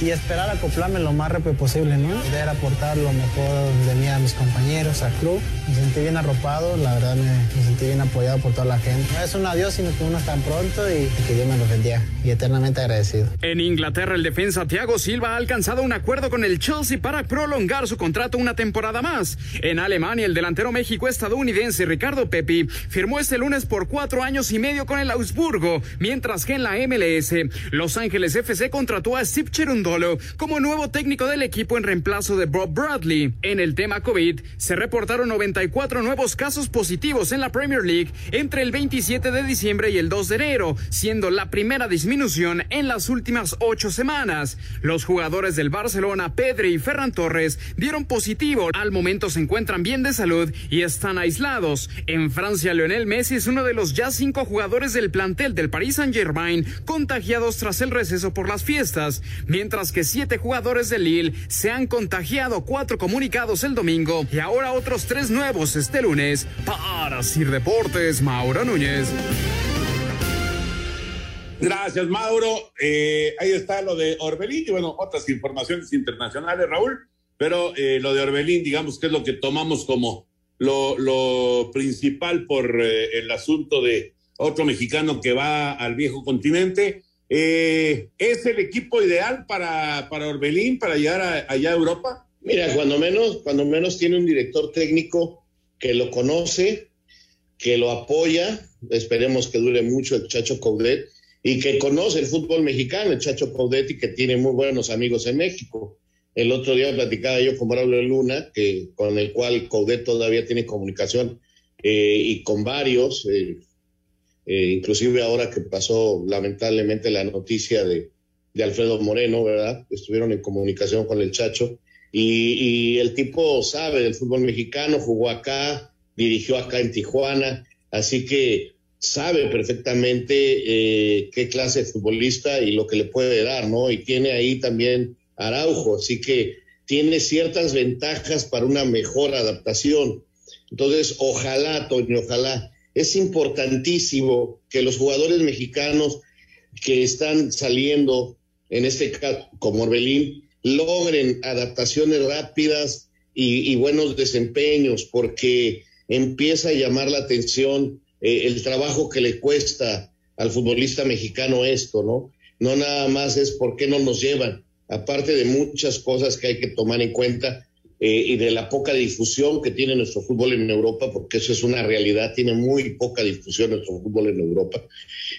y esperar acoplarme lo más rápido posible, ¿no? Poder aportar lo mejor de mí a mis compañeros, al club. Me sentí bien arropado, la verdad me, sentí bien apoyado por toda la gente. No es un adiós, sino que uno está pronto y, que Dios me lo bendiga. Y eternamente agradecido. En Inglaterra, el defensa Thiago Silva ha alcanzado un acuerdo con el Chelsea para prolongar su contrato una temporada más. En Alemania, el delantero México-estadounidense Ricardo Pepi firmó este lunes por cuatro años y medio con el Augsburgo, mientras que en la MLS, Los Ángeles FC contrató a Steve Amendola como nuevo técnico del equipo en reemplazo de Bob Bradley. En el tema COVID, se reportaron 94 nuevos casos positivos en la Premier League entre el 27 de diciembre y el 2 de enero, siendo la primera disminución en las últimas ocho semanas. Los jugadores del Barcelona, Pedri y Ferran Torres, dieron positivo. Al momento se encuentran bien de salud y están aislados. En Francia, Lionel Messi es uno de los ya cinco jugadores del plantel del Paris Saint-Germain contagiados tras el receso por las fiestas, mientras que siete jugadores de Lille se han contagiado, cuatro comunicados el domingo y ahora otros tres nuevos este lunes. Para Sir Deportes, Mauro Núñez. Gracias, Mauro. Eh, ahí está lo de Orbelín y bueno, otras informaciones internacionales, Raúl. Pero eh, lo de Orbelín, digamos que es lo que tomamos como lo, lo principal por eh, el asunto de otro mexicano que va al viejo continente. ¿Es el equipo ideal para, para Orbelín, para llegar allá a Europa? Mira, cuando menos, cuando menos tiene un director técnico que lo conoce, que lo apoya, esperemos que dure mucho el Chacho Coudet, y que conoce el fútbol mexicano, el Chacho Coudet, y que tiene muy buenos amigos en México. El otro día platicaba yo con Braulio Luna, que, con el cual Coudet todavía tiene comunicación, eh, y con varios, eh, eh, inclusive ahora que pasó lamentablemente la noticia de, de, Alfredo Moreno, ¿verdad? Estuvieron en comunicación con el Chacho, y, y el tipo sabe del fútbol mexicano, jugó acá, dirigió acá en Tijuana, así que sabe perfectamente eh, qué clase de futbolista y lo que le puede dar, ¿no? Y tiene ahí también Araujo, así que tiene ciertas ventajas para una mejor adaptación. Entonces, ojalá, Toño, ojalá. Es importantísimo que los jugadores mexicanos que están saliendo, en este caso, como Orbelín, logren adaptaciones rápidas y, buenos desempeños, porque empieza a llamar la atención eh, el trabajo que le cuesta al futbolista mexicano esto, ¿no? No nada más es por qué no nos llevan, aparte de muchas cosas que hay que tomar en cuenta eh, y de la poca difusión que tiene nuestro fútbol en Europa, porque eso es una realidad, tiene muy poca difusión nuestro fútbol en Europa.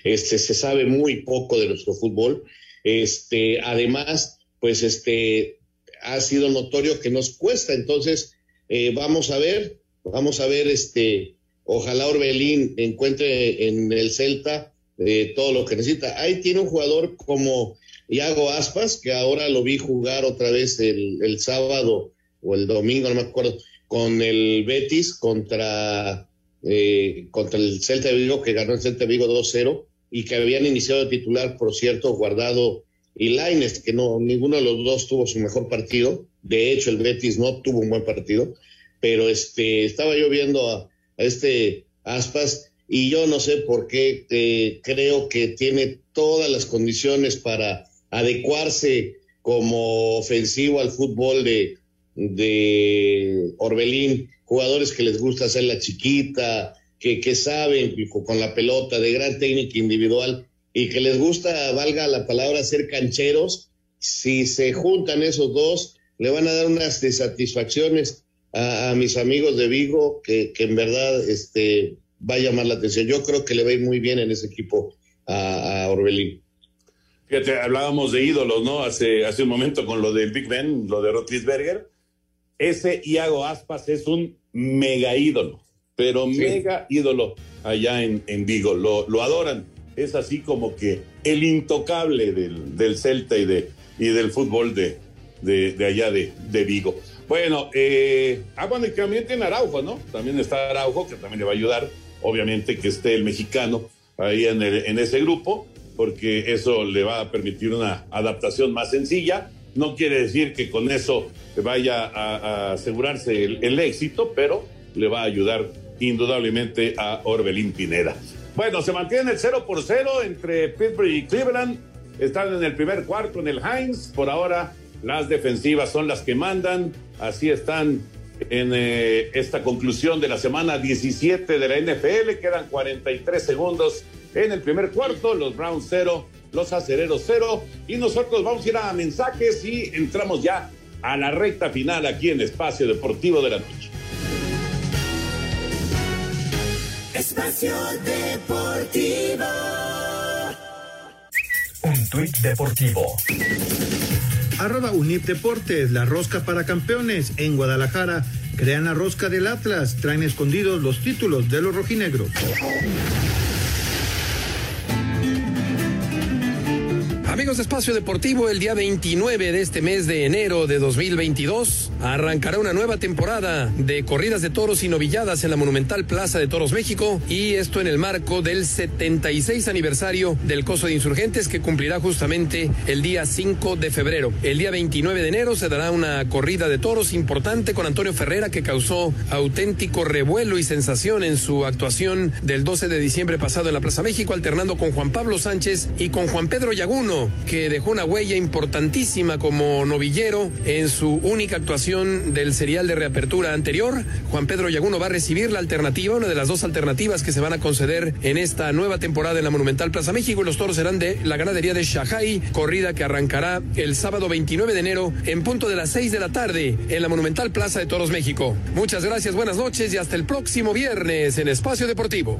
Este, se sabe muy poco de nuestro fútbol. Este, además, pues este, ha sido notorio que nos cuesta. Entonces, eh, vamos a ver, vamos a ver este, Ojalá Orbelín encuentre en el Celta eh, todo lo que necesita. Ahí tiene un jugador como Iago Aspas, que ahora lo vi jugar otra vez el, el sábado o el domingo, no me acuerdo, con el Betis contra, eh, contra el Celta de Vigo, que ganó el Celta de Vigo 2-0, y que habían iniciado de titular, por cierto, Guardado y Laines, que no, ninguno de los dos tuvo su mejor partido. De hecho, el Betis no tuvo un buen partido, pero este, estaba yo viendo a este Aspas y yo no sé por qué eh, creo que tiene todas las condiciones para adecuarse como ofensivo al fútbol de, de Orbelín, jugadores que les gusta hacer la chiquita, que, que saben con la pelota, de gran técnica individual y que les gusta, valga la palabra, ser cancheros, si se juntan esos dos, le van a dar unas satisfacciones a, mis amigos de Vigo, que, que, en verdad este, va a llamar la atención. Yo creo que le va muy bien en ese equipo a, a Orbelín. Fíjate, hablábamos de ídolos, ¿no? Hace, hace un momento con lo del Big Ben, lo de Rotlisberger. Ese Iago Aspas es un mega ídolo, pero sí. mega ídolo allá en, en Vigo. Lo, lo, adoran. Es así como que el intocable del, del Celta y, de, y del fútbol de, de, de allá de, de Vigo. Bueno, eh, ah, bueno, y también tiene Araujo, ¿no? También está Araujo, que también le va a ayudar, obviamente, que esté el mexicano ahí en, el, en ese grupo, porque eso le va a permitir una adaptación más sencilla. No quiere decir que con eso vaya a, asegurarse el, el, éxito, pero le va a ayudar indudablemente a Orbelín Pineda. Bueno, se mantiene el 0 por 0 entre Pittsburgh y Cleveland. Están en el primer cuarto en el Heinz. Por ahora las defensivas son las que mandan. Así están en eh, esta conclusión de la semana 17 de la NFL. Quedan 43 segundos en el primer cuarto. Los Browns 0, los Acereros 0. Y nosotros vamos a ir a mensajes y entramos ya a la recta final aquí en Espacio Deportivo de la Noche. Espacio Deportivo. Un tuit deportivo Arroba Unip Deportes, la rosca para campeones en Guadalajara. Crean la rosca del Atlas, traen escondidos los títulos de los rojinegros. Amigos de Espacio Deportivo, el día 29 de este mes de enero de 2022 arrancará una nueva temporada de corridas de toros y novilladas en la Monumental Plaza de Toros México y esto en el marco del 76 aniversario del Coso de Insurgentes que cumplirá justamente el día 5 de febrero. El día 29 de enero se dará una corrida de toros importante con Antonio Ferrera que causó auténtico revuelo y sensación en su actuación del 12 de diciembre pasado en la Plaza México alternando con Juan Pablo Sánchez y con Juan Pedro Yaguno que dejó una huella importantísima como novillero en su única actuación del serial de reapertura anterior. Juan Pedro Yaguno va a recibir la alternativa, una de las dos alternativas que se van a conceder en esta nueva temporada en la Monumental Plaza México y los toros serán de la ganadería de Shahai, corrida que arrancará el sábado 29 de enero en punto de las 6 de la tarde en la Monumental Plaza de Toros México. Muchas gracias, buenas noches y hasta el próximo viernes en Espacio Deportivo.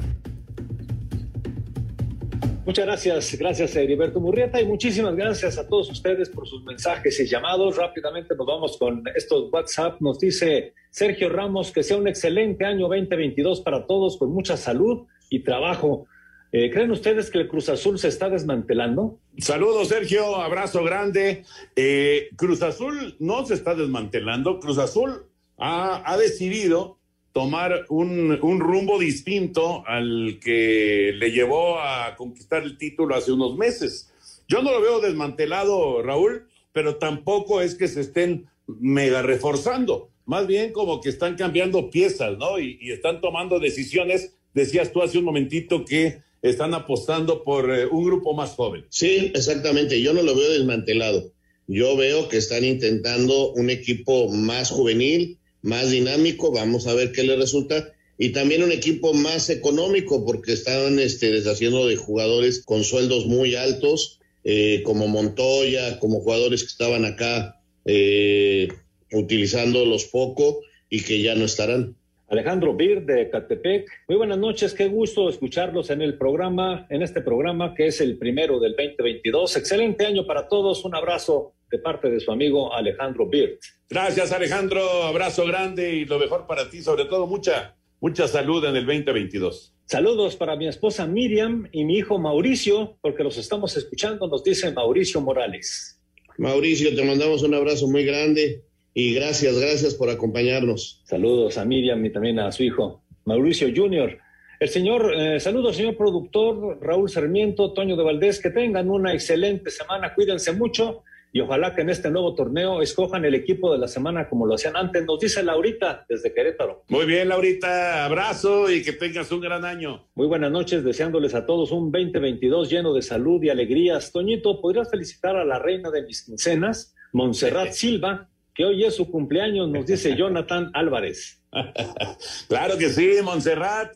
Muchas gracias, gracias a Heriberto Murrieta y muchísimas gracias a todos ustedes por sus mensajes y llamados. Rápidamente nos vamos con estos WhatsApp. Nos dice Sergio Ramos que sea un excelente año 2022 para todos con mucha salud y trabajo. Eh, ¿Creen ustedes que el Cruz Azul se está desmantelando? Saludos, Sergio. Abrazo grande. Eh, Cruz Azul no se está desmantelando. Cruz Azul ha, ha decidido tomar un, rumbo distinto al que le llevó a conquistar el título hace unos meses. Yo no lo veo desmantelado, Raúl, pero tampoco es que se estén mega reforzando. Más bien como que están cambiando piezas, ¿no? Y, y están tomando decisiones. Decías tú hace un momentito que están apostando por eh, un grupo más joven. Sí, exactamente. Yo no lo veo desmantelado. Yo veo que están intentando un equipo más juvenil, más dinámico, vamos a ver qué le resulta. Y también un equipo más económico, porque estaban este, deshaciendo de jugadores con sueldos muy altos, eh, como Montoya, como jugadores que estaban acá eh, utilizándolos poco y que ya no estarán. Alejandro Bir de Catepec. Muy buenas noches, qué gusto escucharlos en el programa, en este programa que es el primero del 2022. Excelente año para todos. Un abrazo de parte de su amigo Alejandro Bir. Gracias, Alejandro. Abrazo grande y lo mejor para ti, sobre todo mucha, mucha salud en el 2022. Saludos para mi esposa Miriam y mi hijo Mauricio, porque los estamos escuchando, nos dice Mauricio Morales. Mauricio, te mandamos un abrazo muy grande y gracias, gracias por acompañarnos. Saludos a Miriam y también a su hijo, Mauricio Junior. El señor, eh, saludos, señor productor Raúl Sarmiento, Toño de Valdés, que tengan una excelente semana, cuídense mucho y ojalá que en este nuevo torneo escojan el equipo de la semana como lo hacían antes. Nos dice Laurita desde Querétaro. Muy bien, Laurita, abrazo y que tengas un gran año. Muy buenas noches, deseándoles a todos un 2022 lleno de salud y alegrías. Toñito, ¿podrías felicitar a la reina de mis quincenas, Montserrat Silva? que hoy es su cumpleaños, nos dice Jonathan Álvarez. claro que sí, Montserrat.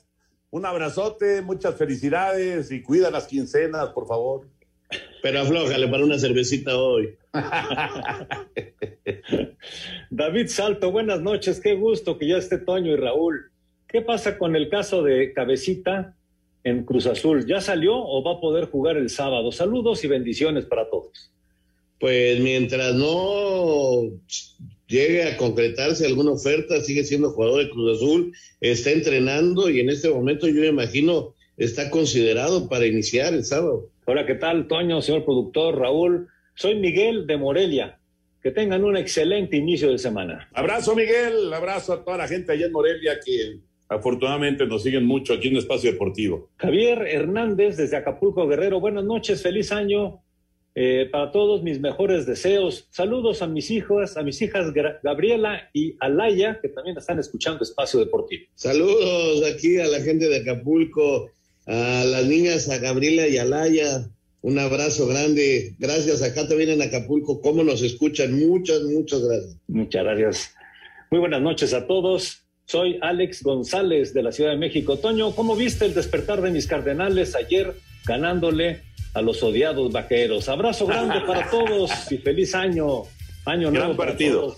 Un abrazote, muchas felicidades y cuida las quincenas, por favor. Pero aflójale para una cervecita hoy. David Salto, buenas noches, qué gusto que ya esté Toño y Raúl. ¿Qué pasa con el caso de Cabecita en Cruz Azul? ¿Ya salió o va a poder jugar el sábado? Saludos y bendiciones para todos. Pues mientras no llegue a concretarse alguna oferta, sigue siendo jugador de Cruz Azul, está entrenando y en este momento yo me imagino está considerado para iniciar el sábado. Hola, ¿qué tal, Toño, señor productor, Raúl? Soy Miguel de Morelia. Que tengan un excelente inicio de semana. Abrazo, Miguel. Abrazo a toda la gente allá en Morelia que afortunadamente nos siguen mucho aquí en Espacio Deportivo. Javier Hernández desde Acapulco Guerrero. Buenas noches, feliz año. Eh, para todos mis mejores deseos. Saludos a mis hijos, a mis hijas Gabriela y Alaya, que también están escuchando Espacio Deportivo. Saludos aquí a la gente de Acapulco, a las niñas, a Gabriela y Alaya. Un abrazo grande. Gracias. Acá también en Acapulco, cómo nos escuchan. Muchas, muchas gracias. Muchas gracias. Muy buenas noches a todos. Soy Alex González de la Ciudad de México. Toño, ¿cómo viste el despertar de mis cardenales ayer ganándole a los odiados vaqueros? Abrazo grande para todos y feliz año. Año gran nuevo. partido.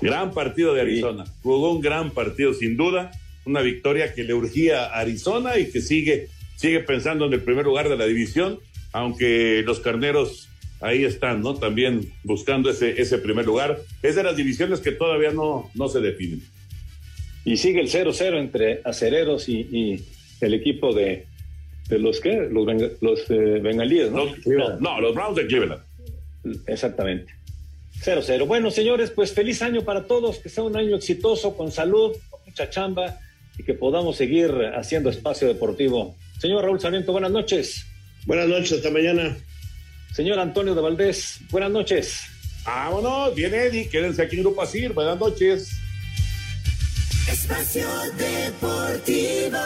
Gran partido de Arizona. Sí. Jugó un gran partido, sin duda. Una victoria que le urgía a Arizona y que sigue, sigue pensando en el primer lugar de la división aunque los carneros ahí están, ¿no? También buscando ese, ese primer lugar. Es de las divisiones que todavía no, no se definen. Y sigue el 0-0 entre acereros y, el equipo de, de los que los, los eh, bengalíes, ¿no? ¿no? los Browns de Cleveland. Exactamente. 0-0. Bueno, señores, pues feliz año para todos, que sea un año exitoso, con salud, con mucha chamba y que podamos seguir haciendo espacio deportivo. Señor Raúl Sarmiento, buenas noches. Buenas noches, hasta mañana. Señor Antonio de Valdés, buenas noches. Vámonos, bien Eddie, quédense aquí en Grupo Asir, buenas noches. Espacio Deportivo.